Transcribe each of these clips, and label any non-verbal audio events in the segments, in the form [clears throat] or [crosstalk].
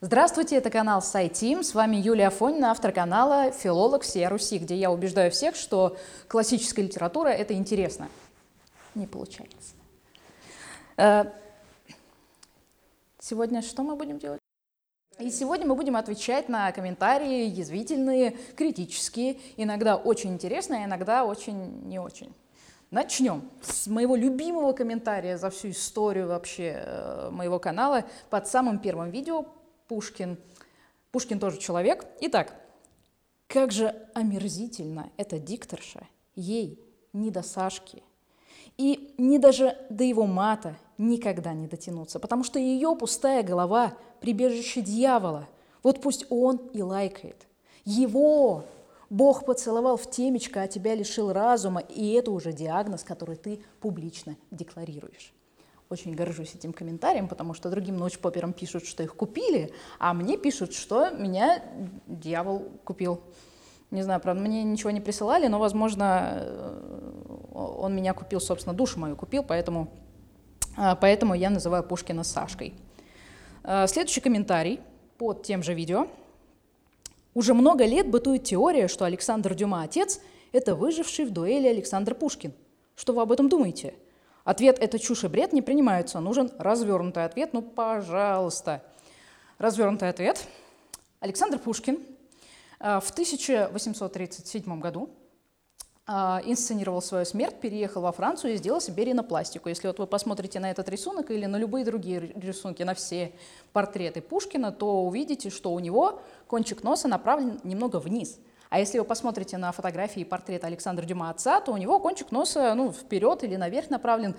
Здравствуйте, это канал SciTeam. С вами Юлия Афонина, автор канала «Филолог всея Руси», где я убеждаю всех, что классическая литература — это интересно. Не получается. Э, сегодня что мы будем делать? И сегодня мы будем отвечать на комментарии язвительные, критические, иногда очень интересные, а иногда очень не очень. Начнем с моего любимого комментария за всю историю вообще э, моего канала под самым первым видео Пушкин. Пушкин тоже человек. Итак, как же омерзительно эта дикторша, ей не до Сашки. И не даже до его мата никогда не дотянуться, потому что ее пустая голова – прибежище дьявола. Вот пусть он и лайкает. Его Бог поцеловал в темечко, а тебя лишил разума, и это уже диагноз, который ты публично декларируешь очень горжусь этим комментарием, потому что другим ночпоперам пишут, что их купили, а мне пишут, что меня дьявол купил. Не знаю, правда, мне ничего не присылали, но, возможно, э, он меня купил, собственно, душу мою купил, поэтому, э, поэтому я называю Пушкина Сашкой. Э, следующий комментарий под тем же видео. Уже много лет бытует теория, что Александр Дюма отец – это выживший в дуэли Александр Пушкин. Что вы об этом думаете? Ответ «это чушь и бред» не принимается. Нужен развернутый ответ. Ну, пожалуйста. Развернутый ответ. Александр Пушкин э, в 1837 году э, инсценировал свою смерть, переехал во Францию и сделал себе ринопластику. Если вот вы посмотрите на этот рисунок или на любые другие рисунки, на все портреты Пушкина, то увидите, что у него кончик носа направлен немного вниз – а если вы посмотрите на фотографии и портрет Александра Дюма отца, то у него кончик носа ну, вперед или наверх направлен.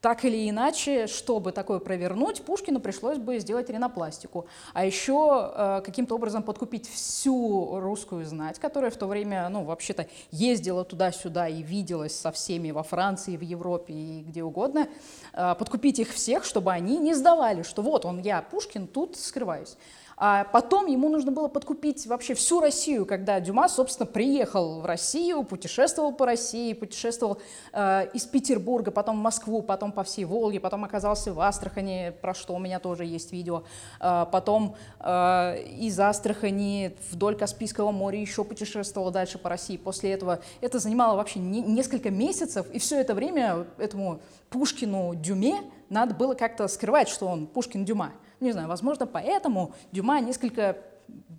Так или иначе, чтобы такое провернуть, Пушкину пришлось бы сделать ринопластику. А еще э, каким-то образом подкупить всю русскую знать, которая в то время, ну, вообще-то ездила туда-сюда и виделась со всеми во Франции, в Европе и где угодно, э, подкупить их всех, чтобы они не сдавали, что вот он, я, Пушкин, тут скрываюсь. А потом ему нужно было подкупить вообще всю Россию, когда Дюма, собственно, приехал в Россию, путешествовал по России, путешествовал э, из Петербурга, потом в Москву, потом по всей Волге, потом оказался в Астрахани, про что у меня тоже есть видео, э, потом э, из Астрахани вдоль Каспийского моря еще путешествовал дальше по России. После этого это занимало вообще не, несколько месяцев, и все это время этому Пушкину Дюме надо было как-то скрывать, что он Пушкин Дюма. Не знаю, возможно, поэтому Дюма несколько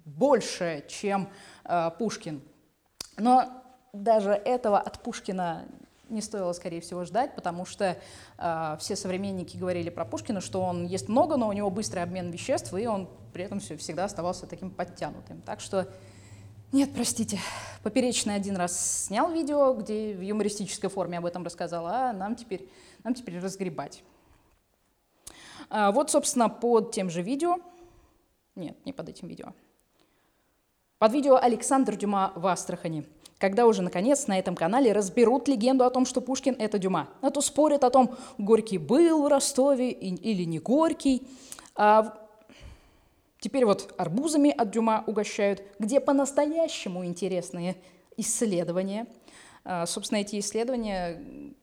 больше, чем э, Пушкин. Но даже этого от Пушкина не стоило, скорее всего, ждать, потому что э, все современники говорили про Пушкина, что он ест много, но у него быстрый обмен веществ, и он при этом все, всегда оставался таким подтянутым. Так что нет, простите, Поперечный один раз снял видео, где в юмористической форме об этом рассказал, а нам теперь, нам теперь разгребать. А, вот, собственно, под тем же видео, нет, не под этим видео, под видео Александр Дюма в Астрахани, когда уже, наконец, на этом канале разберут легенду о том, что Пушкин — это Дюма. А то спорят о том, Горький был в Ростове или не Горький. А теперь вот арбузами от Дюма угощают, где по-настоящему интересные исследования. А, собственно, эти исследования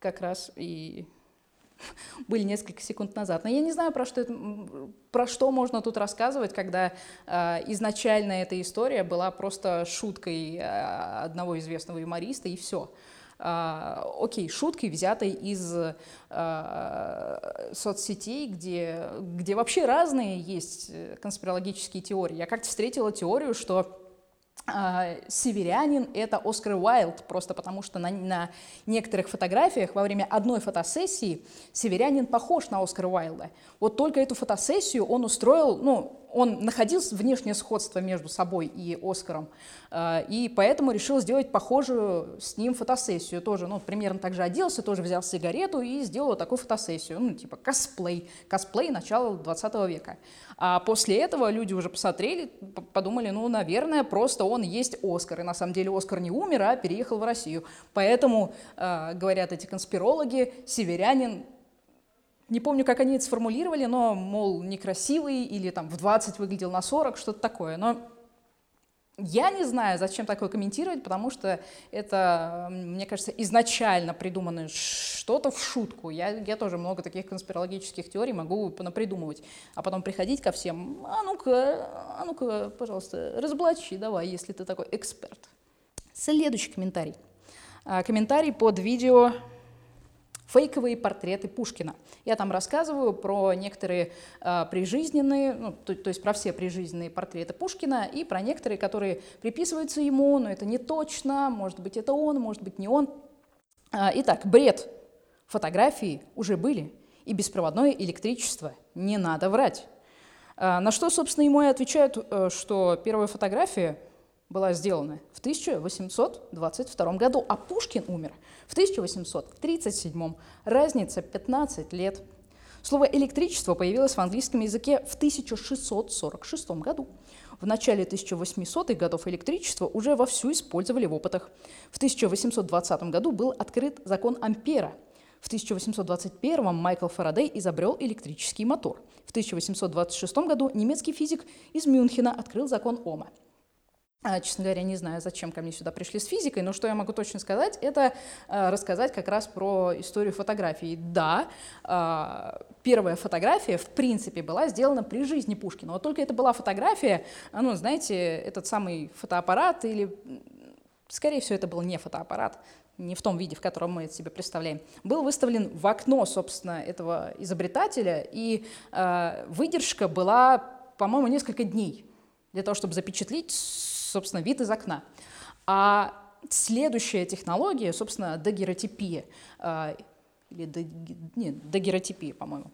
как раз и были несколько секунд назад. Но я не знаю, про что, это, про что можно тут рассказывать, когда э, изначально эта история была просто шуткой э, одного известного юмориста, и все. Uh, окей, шуткой, взятой из uh, соцсетей, где, где вообще разные есть конспирологические теории. Я как-то встретила теорию, что северянин — это Оскар Уайлд, просто потому что на, на некоторых фотографиях во время одной фотосессии северянин похож на Оскара Уайлда. Вот только эту фотосессию он устроил, ну, он находил внешнее сходство между собой и Оскаром, э, и поэтому решил сделать похожую с ним фотосессию. Тоже, ну, примерно так же оделся, тоже взял сигарету и сделал такую фотосессию. Ну, типа косплей. Косплей начала 20 века. А после этого люди уже посмотрели, подумали, ну, наверное, просто он есть Оскар. И на самом деле Оскар не умер, а переехал в Россию. Поэтому, э, говорят эти конспирологи, северянин не помню, как они это сформулировали, но, мол, некрасивый или там в 20 выглядел на 40, что-то такое. Но Я не знаю, зачем такое комментировать, потому что это, мне кажется, изначально придумано что-то в шутку. Я, я тоже много таких конспирологических теорий могу напридумывать, а потом приходить ко всем, а ну-ка, а ну-ка, пожалуйста, разоблачи давай, если ты такой эксперт. Следующий комментарий. А, комментарий под видео фейковые портреты Пушкина. Я там рассказываю про некоторые э, прижизненные, ну, то, то есть про все прижизненные портреты Пушкина и про некоторые, которые приписываются ему, но это не точно, может быть это он, может быть не он. А, итак, бред. Фотографии уже были, и беспроводное электричество. Не надо врать. А, на что, собственно, ему и отвечают, э, что первая фотография была сделана в 1822 году, а Пушкин умер в 1837. Разница 15 лет. Слово «электричество» появилось в английском языке в 1646 году. В начале 1800-х годов электричество уже вовсю использовали в опытах. В 1820 году был открыт закон Ампера. В 1821 Майкл Фарадей изобрел электрический мотор. В 1826 году немецкий физик из Мюнхена открыл закон Ома. А, честно говоря, не знаю, зачем ко мне сюда пришли с физикой, но что я могу точно сказать, это а, рассказать как раз про историю фотографии. Да, а, первая фотография, в принципе, была сделана при жизни Пушкина. Вот только это была фотография, ну, знаете, этот самый фотоаппарат или... Скорее всего, это был не фотоаппарат, не в том виде, в котором мы это себе представляем, был выставлен в окно, собственно, этого изобретателя, и э, выдержка была, по-моему, несколько дней для того, чтобы запечатлеть собственно, вид из окна. А следующая технология, собственно, дагеротипия, э, или нет, дагеротипия, по-моему,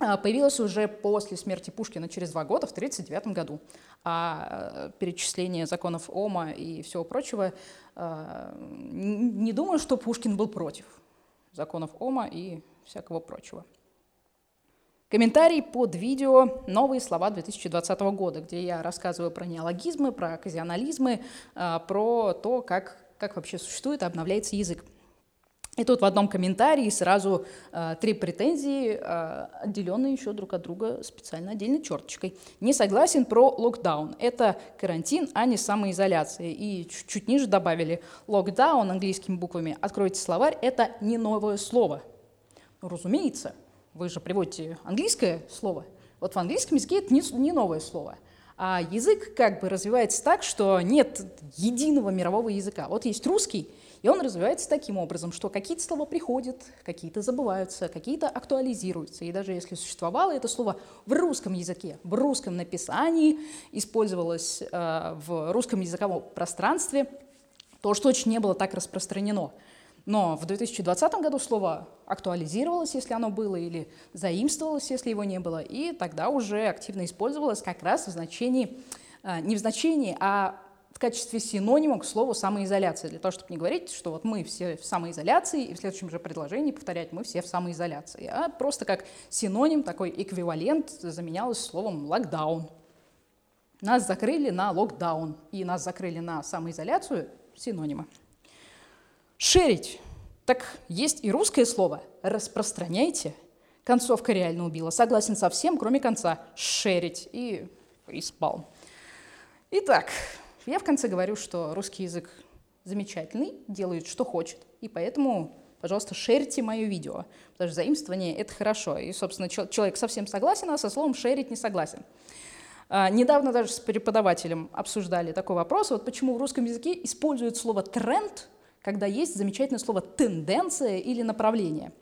э, появилась уже после смерти Пушкина через два года, в 1939 году. А э, перечисление законов Ома и всего прочего, не думаю, что Пушкин был против законов Ома и всякого прочего. Комментарий под видео «Новые слова 2020 года», где я рассказываю про неологизмы, про оказионализмы, а, про то, как, как вообще существует и обновляется язык. И тут в одном комментарии сразу э, три претензии, э, отделенные еще друг от друга специально отдельной черточкой. Не согласен про локдаун. Это карантин, а не самоизоляция. И чуть-чуть ниже добавили локдаун английскими буквами. Откройте словарь, это не новое слово. Ну, разумеется, вы же приводите английское слово. Вот в английском языке это не, не новое слово. А язык как бы развивается так, что нет единого мирового языка. Вот есть русский, и он развивается таким образом, что какие-то слова приходят, какие-то забываются, какие-то актуализируются. И даже если существовало это слово в русском языке, в русском написании, использовалось э, в русском языковом пространстве, то что очень не было так распространено – но в 2020 году слово актуализировалось, если оно было, или заимствовалось, если его не было, и тогда уже активно использовалось как раз в значении, а, не в значении, а в качестве синонима к слову самоизоляция, для того, чтобы не говорить, что вот мы все в самоизоляции, и в следующем же предложении повторять мы все в самоизоляции, а просто как синоним, такой эквивалент заменялось словом локдаун. Нас закрыли на локдаун, и нас закрыли на самоизоляцию синонима. Шерить. Так есть и русское слово. Распространяйте. Концовка реально убила. Согласен со всем, кроме конца. Шерить. И фейспалм. Итак, я в конце говорю, что русский язык замечательный, делает, что хочет. И поэтому, пожалуйста, шерьте мое видео. Потому что заимствование — это хорошо. И, собственно, человек совсем согласен, а со словом «шерить» не согласен. А, недавно даже с преподавателем обсуждали такой вопрос, вот почему в русском языке используют слово «тренд» когда есть замечательное слово «тенденция» или «направление».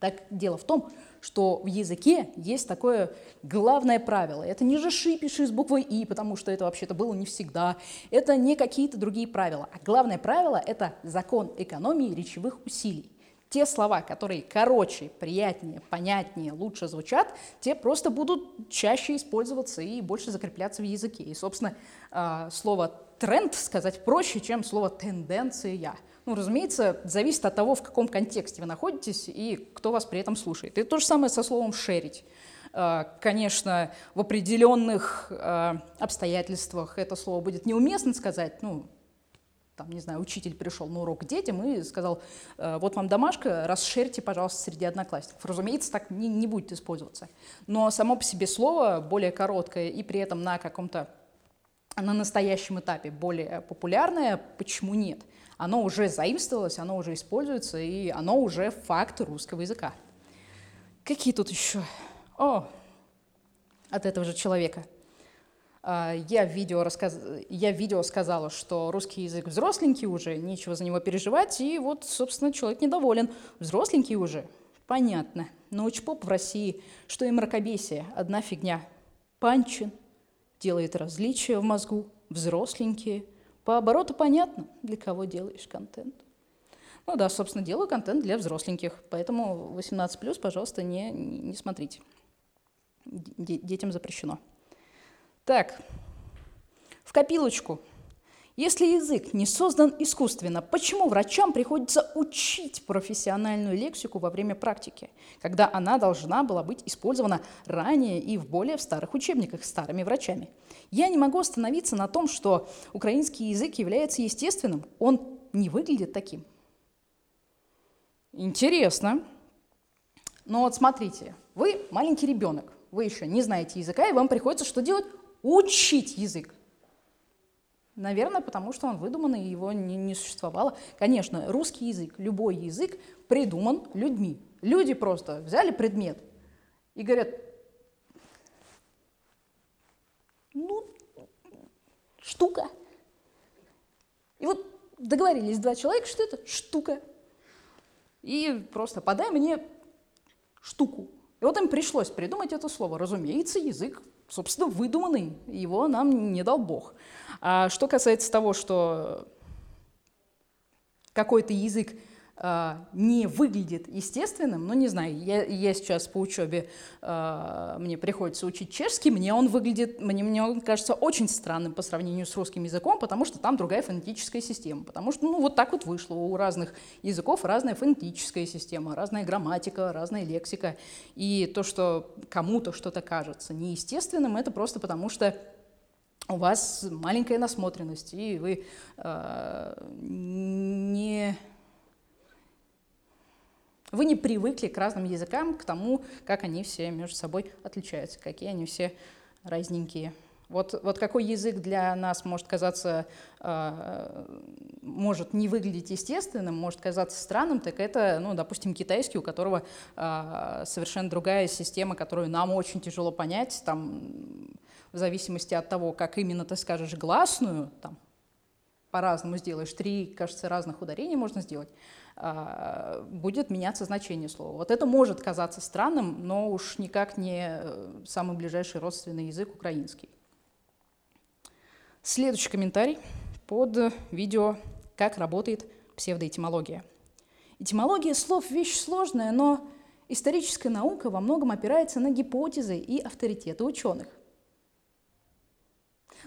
Так дело в том, что в языке есть такое главное правило. Это не «жиши», «пиши» с буквой «и», потому что это вообще-то было не всегда. Это не какие-то другие правила. А главное правило — это закон экономии речевых усилий. Те слова, которые короче, приятнее, понятнее, лучше звучат, те просто будут чаще использоваться и больше закрепляться в языке. И, собственно, а, слово тренд сказать проще, чем слово тенденция. Ну, разумеется, зависит от того, в каком контексте вы находитесь и кто вас при этом слушает. И то же самое со словом шерить. А, конечно, в определенных а, обстоятельствах это слово будет неуместно сказать, ну, там, не знаю, учитель пришел на урок к детям и сказал, «Э, вот вам домашка, расширьте, пожалуйста, среди одноклассников. Разумеется, так не, не будет использоваться. Но само по себе слово более короткое и при этом на каком-то на настоящем этапе более популярное, почему нет? Оно уже заимствовалось, оно уже используется, и оно уже факт русского языка. Какие тут еще? О, от этого же человека. А, я в, видео рассказ... я в видео сказала, что русский язык взросленький уже, нечего за него переживать, и вот, собственно, человек недоволен. Взросленький уже, понятно. Научпоп в России, что и мракобесие, одна фигня. Панчин делает различия в мозгу, взросленькие. По обороту понятно, для кого делаешь контент. Ну да, собственно, делаю контент для взросленьких, поэтому 18+, пожалуйста, не, не смотрите. Детям запрещено. Так, в копилочку. Если язык не создан искусственно, почему врачам приходится учить профессиональную лексику во время практики, когда она должна была быть использована ранее и в более старых учебниках старыми врачами? Я не могу остановиться на том, что украинский язык является естественным, он не выглядит таким. Интересно. Но вот смотрите, вы маленький ребенок, вы еще не знаете языка, и вам приходится что делать? Учить язык. Наверное, потому что он выдуманный, его не, не существовало. Конечно, русский язык, любой язык придуман людьми. Люди просто взяли предмет и говорят, ну, штука. И вот договорились два человека, что это штука. И просто подай мне штуку. И вот им пришлось придумать это слово. Разумеется, язык, собственно, выдуманный. Его нам не дал Бог. А что касается того, что какой-то язык не выглядит естественным, ну, не знаю, я, я сейчас по учебе, э, мне приходится учить чешский, мне он выглядит, мне, мне он кажется очень странным по сравнению с русским языком, потому что там другая фонетическая система, потому что, ну, вот так вот вышло, у разных языков разная фонетическая система, разная грамматика, разная лексика, и то, что кому-то что-то кажется неестественным, это просто потому что у вас маленькая насмотренность, и вы э, не вы не привыкли к разным языкам, к тому, как они все между собой отличаются, какие они все разненькие. Вот, вот какой язык для нас может казаться, э, может не выглядеть естественным, может казаться странным, так это, ну, допустим, китайский, у которого э, совершенно другая система, которую нам очень тяжело понять, там, в зависимости от того, как именно ты скажешь гласную, там, по-разному сделаешь, три, кажется, разных ударений можно сделать, будет меняться значение слова. Вот это может казаться странным, но уж никак не э, самый ближайший родственный язык украинский. Следующий комментарий под видео «Как работает псевдоэтимология». Этимология слов – вещь сложная, но историческая наука во многом опирается на гипотезы и авторитеты ученых.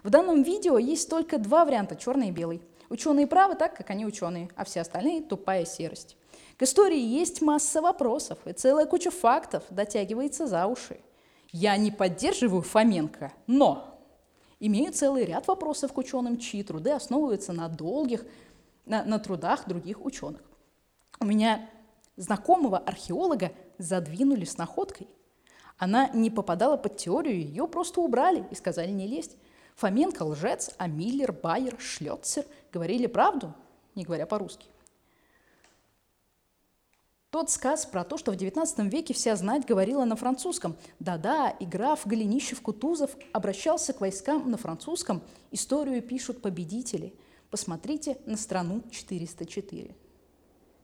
В данном видео есть только два варианта – черный и белый – Ученые правы так, как они ученые, а все остальные – тупая серость. К истории есть масса вопросов, и целая куча фактов дотягивается за уши. Я не поддерживаю Фоменко, но имею целый ряд вопросов к ученым, чьи труды основываются на долгих, на, на трудах других ученых. У меня знакомого археолога задвинули с находкой. Она не попадала под теорию, ее просто убрали и сказали не лезть. Фоменко лжец, а Миллер, Байер, Шлёцер говорили правду, не говоря по-русски. Тот сказ про то, что в XIX веке вся знать говорила на французском. Да-да, и граф Голенищев-Кутузов обращался к войскам на французском. Историю пишут победители. Посмотрите на страну 404.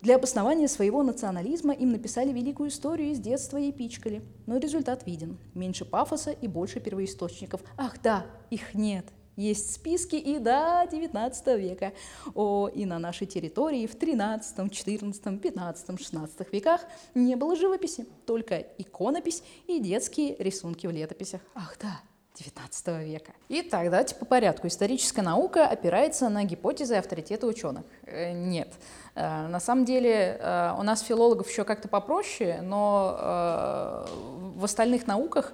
Для обоснования своего национализма им написали великую историю из детства и пичкали. Но результат виден. Меньше пафоса и больше первоисточников. Ах да, их нет. Есть списки и до 19 века. О, и на нашей территории в 13, 14, 15, 16 веках не было живописи, только иконопись и детские рисунки в летописях. Ах да, 19 века. И тогда по порядку. Историческая наука опирается на гипотезы и авторитеты ученых. Э, нет. Э, на самом деле э, у нас филологов еще как-то попроще, но в остальных науках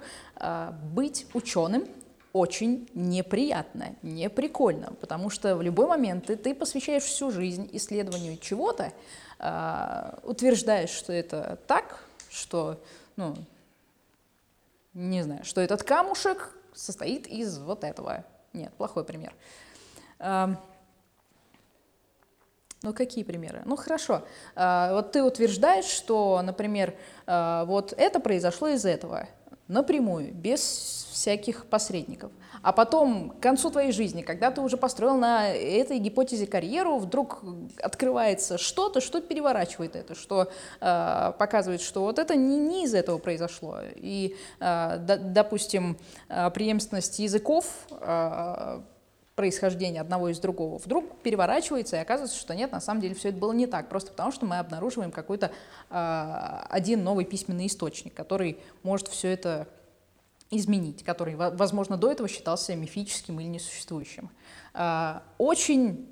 быть ученым очень неприятно, не прикольно, потому что в любой момент ты, ты посвящаешь всю жизнь исследованию чего-то, утверждаешь, что это так, что, ну, не знаю, что этот камушек состоит из вот этого. Нет, плохой пример. Эм, ну, какие примеры? Ну, хорошо. Э, вот ты утверждаешь, что, например, э, вот это произошло из этого, напрямую, без всяких посредников. А потом, к концу твоей жизни, когда ты уже построил на этой гипотезе карьеру, вдруг открывается что-то, что переворачивает это, что э, показывает, что вот это не, не из этого произошло. И, э, д, допустим, э, преемственность языков э, происхождения одного из другого вдруг переворачивается, и оказывается, что нет, на самом деле все это было не так, просто потому что мы обнаруживаем какой-то э, один новый письменный источник, который может все это изменить, который, возможно, до этого считался мифическим или несуществующим. А, очень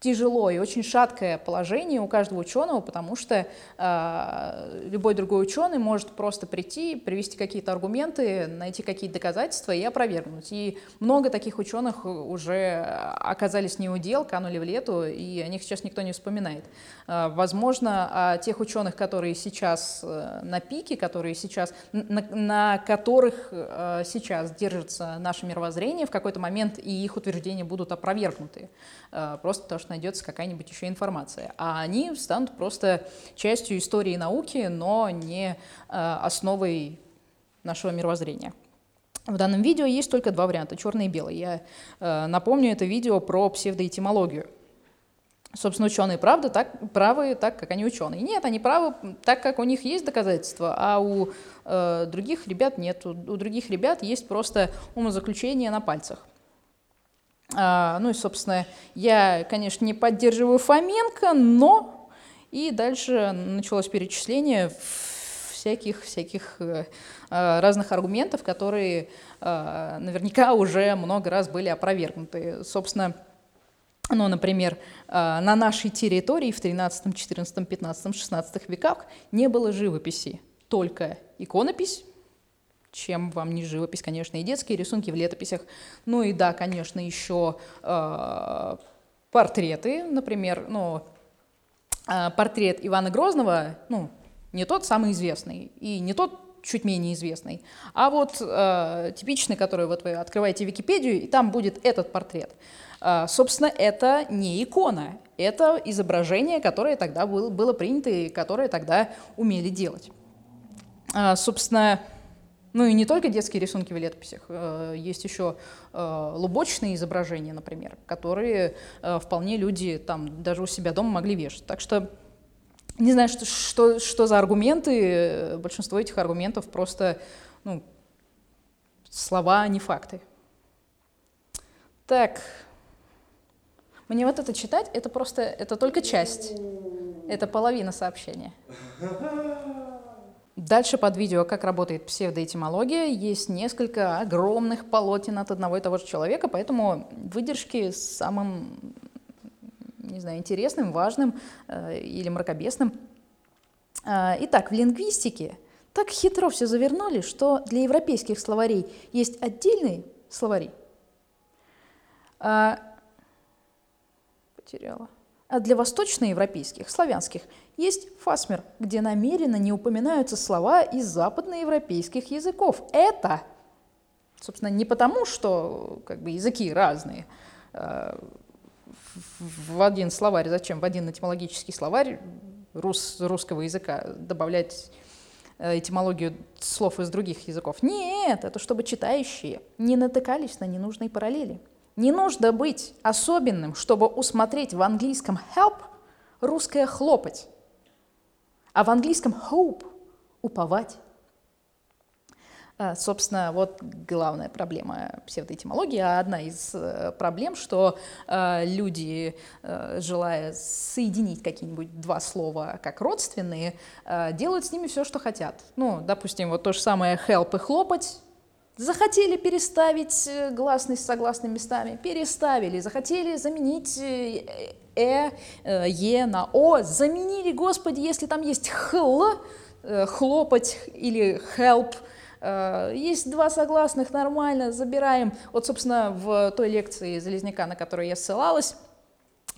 тяжело и очень шаткое положение у каждого ученого, потому что э, любой другой ученый может просто прийти, привести какие-то аргументы, найти какие-то доказательства и опровергнуть. И много таких ученых уже оказались не у дел, канули в лету, и о них сейчас никто не вспоминает. Э, возможно, о тех ученых, которые сейчас э, на пике, которые сейчас, на, на которых э, сейчас держится наше мировоззрение, в какой-то момент и их утверждения будут опровергнуты. Э, просто потому что что найдется какая-нибудь еще информация. А они станут просто частью истории науки, но не э, основой нашего мировоззрения. В данном видео есть только два варианта, черный и белый. Я э, напомню, это видео про псевдоэтимологию. Собственно, ученые правда так, правы так, как они ученые. Нет, они правы так, как у них есть доказательства, а у э, других ребят нет. У, у других ребят есть просто умозаключение на пальцах. А, ну и, собственно, я, конечно, не поддерживаю Фоменко, но и дальше началось перечисление всяких, всяких э, э, разных аргументов, которые э, наверняка уже много раз были опровергнуты. Собственно, ну, например, на нашей территории в 13, 14, 15, 16 веках не было живописи, только иконопись, чем вам не живопись, конечно, и детские рисунки в летописях. Ну и да, конечно, еще э, портреты, например, ну, э, портрет Ивана Грозного, ну, не тот самый известный и не тот чуть менее известный, а вот э, типичный, который вот вы открываете Википедию, и там будет этот портрет. Э, собственно, это не икона, это изображение, которое тогда было, было принято и которое тогда умели делать. Э, собственно, ну и не только детские рисунки в летописях, э, есть еще э, лубочные изображения, например, которые э, вполне люди там даже у себя дома могли вешать. Так что не знаю, что, что, что за аргументы, большинство этих аргументов просто ну, слова, а не факты. Так, мне вот это читать, это просто, это только часть, это половина сообщения. [laughs] Дальше под видео, как работает псевдоэтимология, есть несколько огромных полотен от одного и того же человека, поэтому выдержки с самым, не знаю, интересным, важным э, или мракобесным. Э, итак, в лингвистике так хитро все завернули, что для европейских словарей есть отдельные словари. А, потеряла а для восточноевропейских, славянских, есть фасмер, где намеренно не упоминаются слова из западноевропейских языков. Это, собственно, не потому, что как бы, языки разные, а, в один словарь, зачем в один этимологический словарь рус, русского языка добавлять э, этимологию слов из других языков. Нет, это чтобы читающие не натыкались на ненужные параллели. Не нужно быть особенным, чтобы усмотреть в английском help русское хлопать, а в английском hope уповать. А, собственно, вот главная проблема псевдоэтимологии, а одна из э, проблем, что э, люди, э, желая соединить какие-нибудь два слова как родственные, делают с ними все, что хотят. Ну, допустим, вот то же самое help и хлопать Захотели переставить э, гласность с согласными местами, переставили. Захотели заменить э, э, э, е на о, заменили, господи, если там есть хл, хлопать или help, есть два согласных, нормально, забираем. Вот, собственно, в той лекции Залезняка, на которую я ссылалась,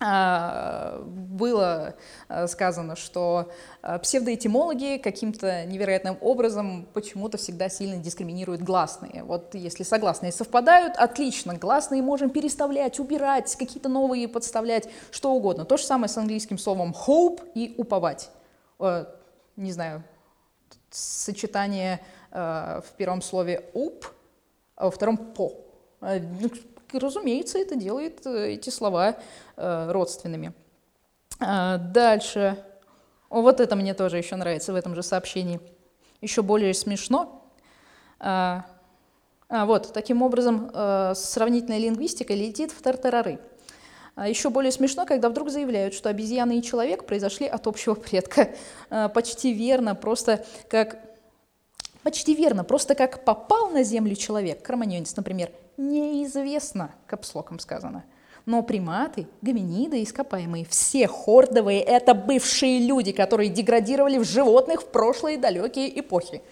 было а, сказано, что а, псевдоэтимологи каким-то невероятным образом почему-то всегда сильно дискриминируют гласные. Вот если согласные совпадают, отлично, гласные можем переставлять, убирать, какие-то новые подставлять, что угодно. То же самое с английским словом hope и уповать. Э, не знаю, сочетание э, в первом слове up, а во втором по. Разумеется, это делает э, эти слова э, родственными. А, дальше. Вот это мне тоже еще нравится в этом же сообщении. Еще более смешно. А, а, вот, таким образом, э, сравнительная лингвистика летит в тартарары. А еще более смешно, когда вдруг заявляют, что обезьяна и человек произошли от общего предка. Почти верно, просто как Почти верно, просто как попал на Землю человек, кроманьонец, например, неизвестно, капслоком сказано. Но приматы, гоминиды, ископаемые, все хордовые – это бывшие люди, которые деградировали в животных в прошлые далекие эпохи.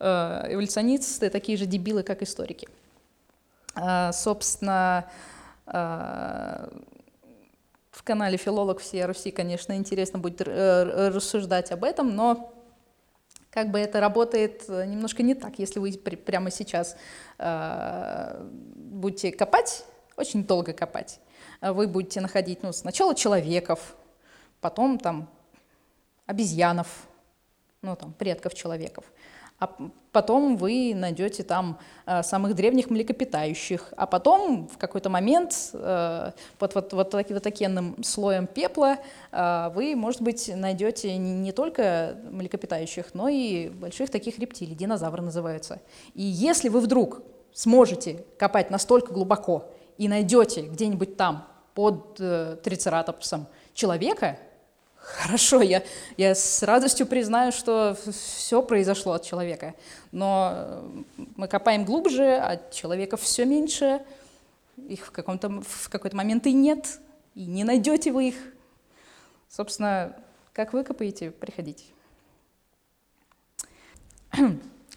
Э, эволюционисты такие же дебилы, как историки. Э, собственно, э, в канале «Филолог всей Руси», конечно, интересно будет рассуждать об этом, но как бы это работает э, немножко не так, если вы прямо сейчас э, будете копать, очень долго копать, вы будете находить ну, сначала человеков, потом там обезьянов, ну там предков человеков, а потом вы найдете там э, самых древних млекопитающих, а потом в какой-то момент э, под вот, вот, вот, таким слоем пепла э, вы, может быть, найдете не, только млекопитающих, но и больших таких рептилий, динозавры называются. И если вы вдруг сможете копать настолько глубоко и найдете где-нибудь там под трицератопсом человека, Хорошо, я, я с радостью признаю, что все произошло от человека, но мы копаем глубже, а человеков все меньше, их в, каком-то, в какой-то момент и нет, и не найдете вы их. Собственно, как вы копаете, приходите. [clears throat]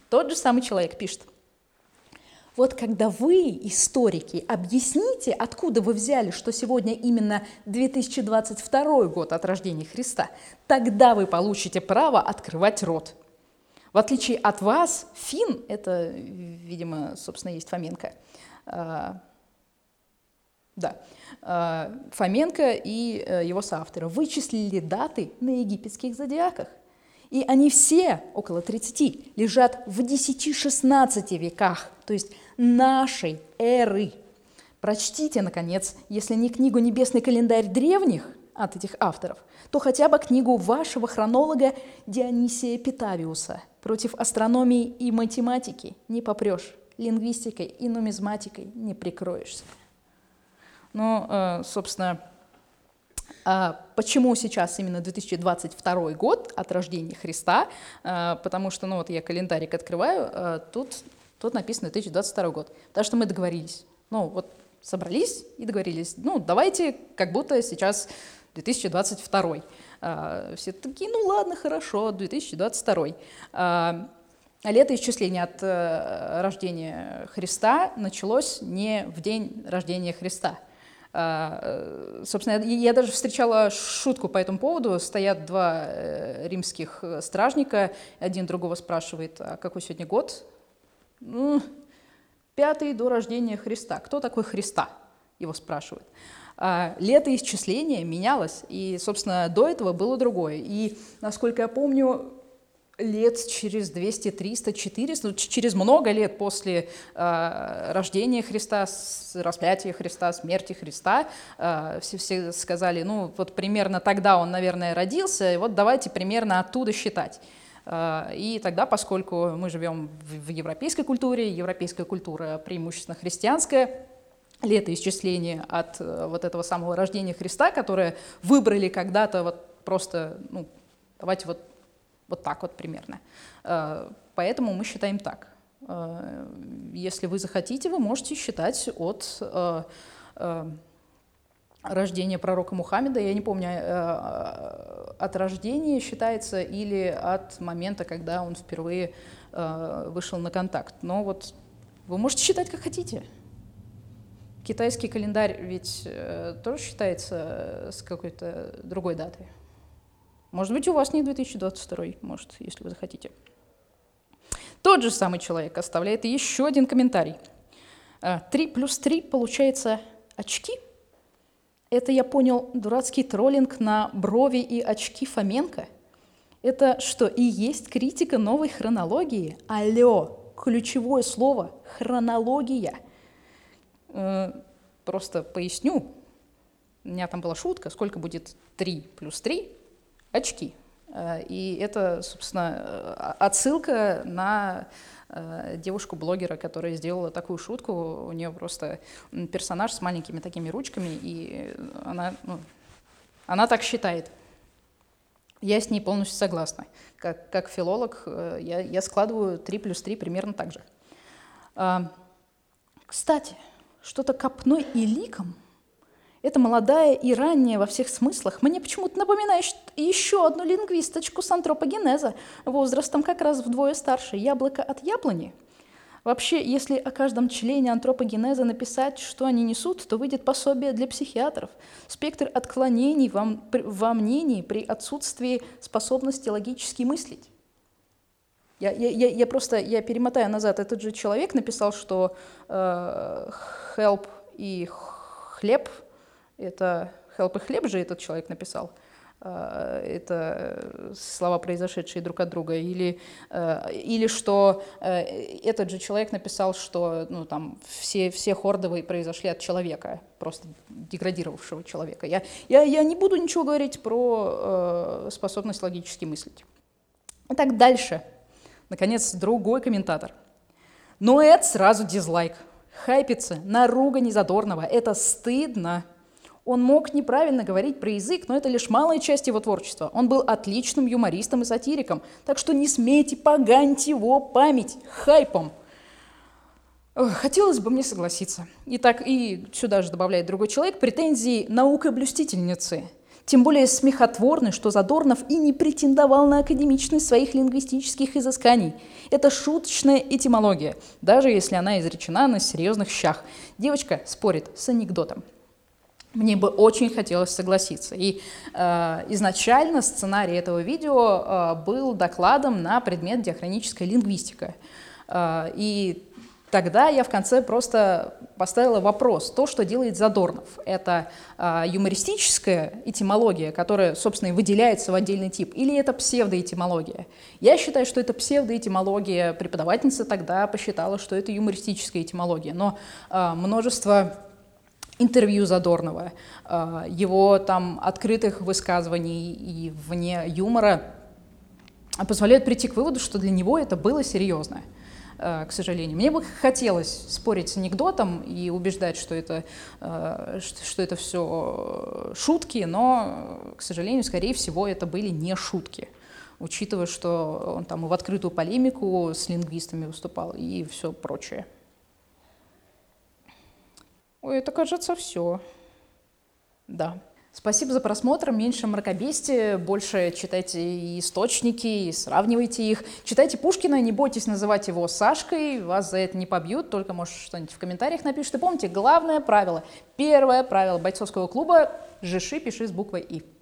Тот же самый человек пишет – вот когда вы, историки, объясните, откуда вы взяли, что сегодня именно 2022 год от рождения Христа, тогда вы получите право открывать рот. В отличие от вас, Фин, это, видимо, собственно, есть Фоменко, а, да, а, Фоменко и э, его соавторы вычислили даты на египетских зодиаках. И они все, около 30, лежат в 10-16 веках, то есть нашей эры. Прочтите, наконец, если не книгу «Небесный календарь древних» от этих авторов, то хотя бы книгу вашего хронолога Дионисия Питавиуса «Против астрономии и математики не попрешь, лингвистикой и нумизматикой не прикроешься». Ну, э, собственно, а почему сейчас именно 2022 год от рождения Христа? Э, потому что, ну вот я календарик открываю, э, тут тут написано 2022 год. Потому что мы договорились. Ну, вот собрались и договорились. Ну, давайте, как будто сейчас 2022. А, все такие, ну ладно, хорошо, 2022. А, летоисчисление от а, рождения Христа началось не в день рождения Христа. А, собственно, я даже встречала шутку по этому поводу. Стоят два э, римских стражника, один другого спрашивает, а какой сегодня год? Ну, пятый до рождения Христа. Кто такой Христа? Его спрашивают. А, летоисчисление менялось, и, собственно, до этого было другое. И, насколько я помню, лет через 200, 300, 400, через много лет после э, рождения Христа, распятия Христа, смерти Христа, э, все, все сказали, ну вот примерно тогда он, наверное, родился, и вот давайте примерно оттуда считать. А, и тогда, поскольку мы живем в европейской культуре, европейская культура преимущественно христианская, летоисчисление от э, вот этого самого рождения Христа, которое выбрали когда-то вот просто, ну, давайте вот, вот так вот примерно. А, поэтому мы считаем так. Если вы захотите, вы можете считать от рождения пророка Мухаммеда, я не помню, э, э, от рождения считается или от момента, когда он впервые э, вышел на контакт. Но вот вы можете считать, как хотите. Китайский календарь ведь тоже считается с какой-то другой датой. Может быть, у вас не 2022, может, если вы захотите. Тот же самый человек оставляет еще один комментарий. 3 плюс 3 получается очки? Это, я понял, дурацкий троллинг на брови и очки Фоменко? Это что, и есть критика новой хронологии? Алло, ключевое слово – хронология. Э, просто поясню. У меня там была шутка, сколько будет 3 плюс 3? Очки. Э, и это, собственно, э, отсылка на девушку-блогера, которая сделала такую шутку. У нее просто персонаж с маленькими такими ручками, и она, ну, она так считает. Я с ней полностью согласна. Как, как филолог э, я, я складываю 3 плюс 3 примерно так же. А, кстати, что-то копной и ликом – это молодая и ранняя во всех смыслах. Мне почему-то напоминает еще одну лингвисточку с антропогенеза, возрастом как раз вдвое старше, яблоко от яблони – Вообще, если о каждом члене антропогенеза написать, что они несут, то выйдет пособие для психиатров. Спектр отклонений во, во мнении при отсутствии способности логически мыслить. Я, я, я, просто я перемотаю назад. Этот же человек написал, что э, help и хлеб это help и хлеб же этот человек написал. Э, это слова, произошедшие друг от друга, или, э, или что э, этот же человек написал, что ну, там, все, все хордовые произошли от человека, просто деградировавшего человека. Я, я, я не буду ничего говорить про способность логически мыслить. Итак, дальше. Наконец, другой комментатор. Но это сразу дизлайк. Хайпится на ругань Задорнова. Это стыдно. Он мог неправильно говорить про язык, но это лишь малая часть его творчества. Он был отличным юмористом и сатириком, так что не смейте поганить его память хайпом. Хотелось бы мне согласиться. И так и сюда же добавляет другой человек претензии наукоблюстительницы. Тем более смехотворны, что Задорнов и не претендовал на академичность своих лингвистических изысканий. Это шуточная этимология, даже если она изречена на серьезных щах. Девочка спорит с анекдотом мне бы очень хотелось согласиться. И э, изначально сценарий этого видео э, был докладом на предмет диахроническая лингвистика. Э, и тогда я в конце просто поставила вопрос. То, что делает Задорнов, это э, юмористическая этимология, которая, собственно, и выделяется в отдельный тип, или это псевдоэтимология? Я считаю, что это псевдоэтимология. Преподавательница тогда посчитала, что это юмористическая этимология. Но э, множество интервью Задорнова, э, его там открытых высказываний и вне юмора позволяют прийти к выводу, что для него это было серьезно э, к сожалению. Мне бы хотелось спорить с анекдотом и убеждать, что это, э, что это все шутки, но, к сожалению, скорее всего, это были не шутки, учитывая, что он там и в открытую полемику с лингвистами выступал и все прочее. Ой, это, кажется, все. Да. Спасибо за просмотр. Меньше мракобесия, больше читайте источники и сравнивайте их. Читайте Пушкина, не бойтесь называть его Сашкой, вас за это не побьют, только, может, что-нибудь в комментариях напишите. помните, главное правило, первое правило бойцовского клуба – жиши, пиши с буквой «и».